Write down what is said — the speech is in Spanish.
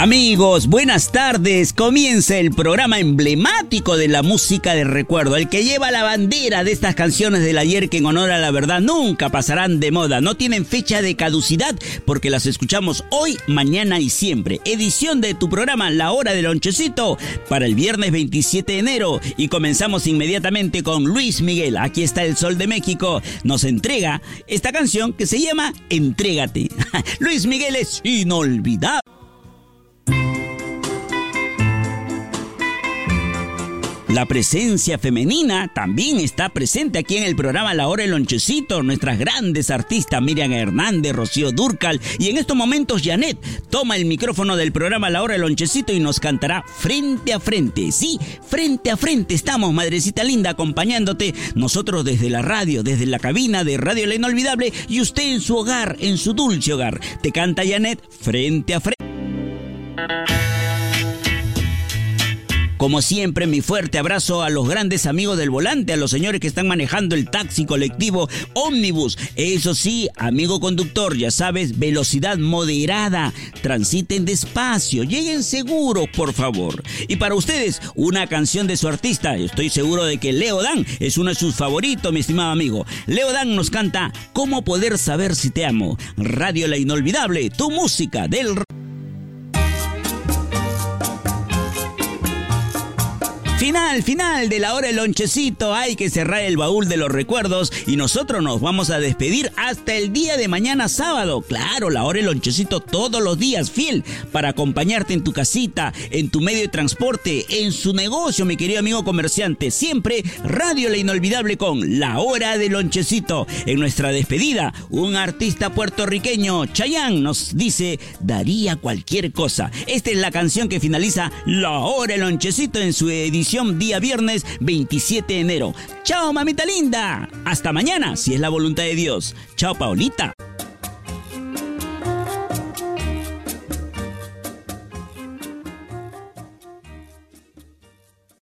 Amigos, buenas tardes. Comienza el programa emblemático de la música de recuerdo, el que lleva la bandera de estas canciones del ayer que en honor a la verdad nunca pasarán de moda, no tienen fecha de caducidad porque las escuchamos hoy, mañana y siempre. Edición de tu programa La Hora del Lonchecito para el viernes 27 de enero y comenzamos inmediatamente con Luis Miguel. Aquí está el Sol de México. Nos entrega esta canción que se llama Entrégate. Luis Miguel es inolvidable. La presencia femenina también está presente aquí en el programa La Hora del Lonchecito. Nuestras grandes artistas Miriam Hernández, Rocío Durcal y en estos momentos Janet toma el micrófono del programa La Hora del Lonchecito y nos cantará frente a frente. Sí, frente a frente estamos, madrecita linda, acompañándote. Nosotros desde la radio, desde la cabina de Radio La Inolvidable y usted en su hogar, en su dulce hogar. Te canta Janet frente a frente. Como siempre, mi fuerte abrazo a los grandes amigos del volante, a los señores que están manejando el taxi colectivo ómnibus. Eso sí, amigo conductor, ya sabes, velocidad moderada. Transiten despacio, lleguen seguros, por favor. Y para ustedes, una canción de su artista. Estoy seguro de que Leo Dan es uno de sus favoritos, mi estimado amigo. Leo Dan nos canta ¿Cómo poder saber si te amo? Radio La Inolvidable, tu música del... Final, final de la hora del lonchecito. Hay que cerrar el baúl de los recuerdos y nosotros nos vamos a despedir hasta el día de mañana sábado. Claro, la hora del lonchecito todos los días, fiel, para acompañarte en tu casita, en tu medio de transporte, en su negocio, mi querido amigo comerciante. Siempre Radio La Inolvidable con La Hora del Lonchecito. En nuestra despedida, un artista puertorriqueño, Chayán, nos dice, daría cualquier cosa. Esta es la canción que finaliza La Hora del Lonchecito en su edición día viernes 27 de enero. Chao, mamita linda. Hasta mañana, si es la voluntad de Dios. Chao, Paulita.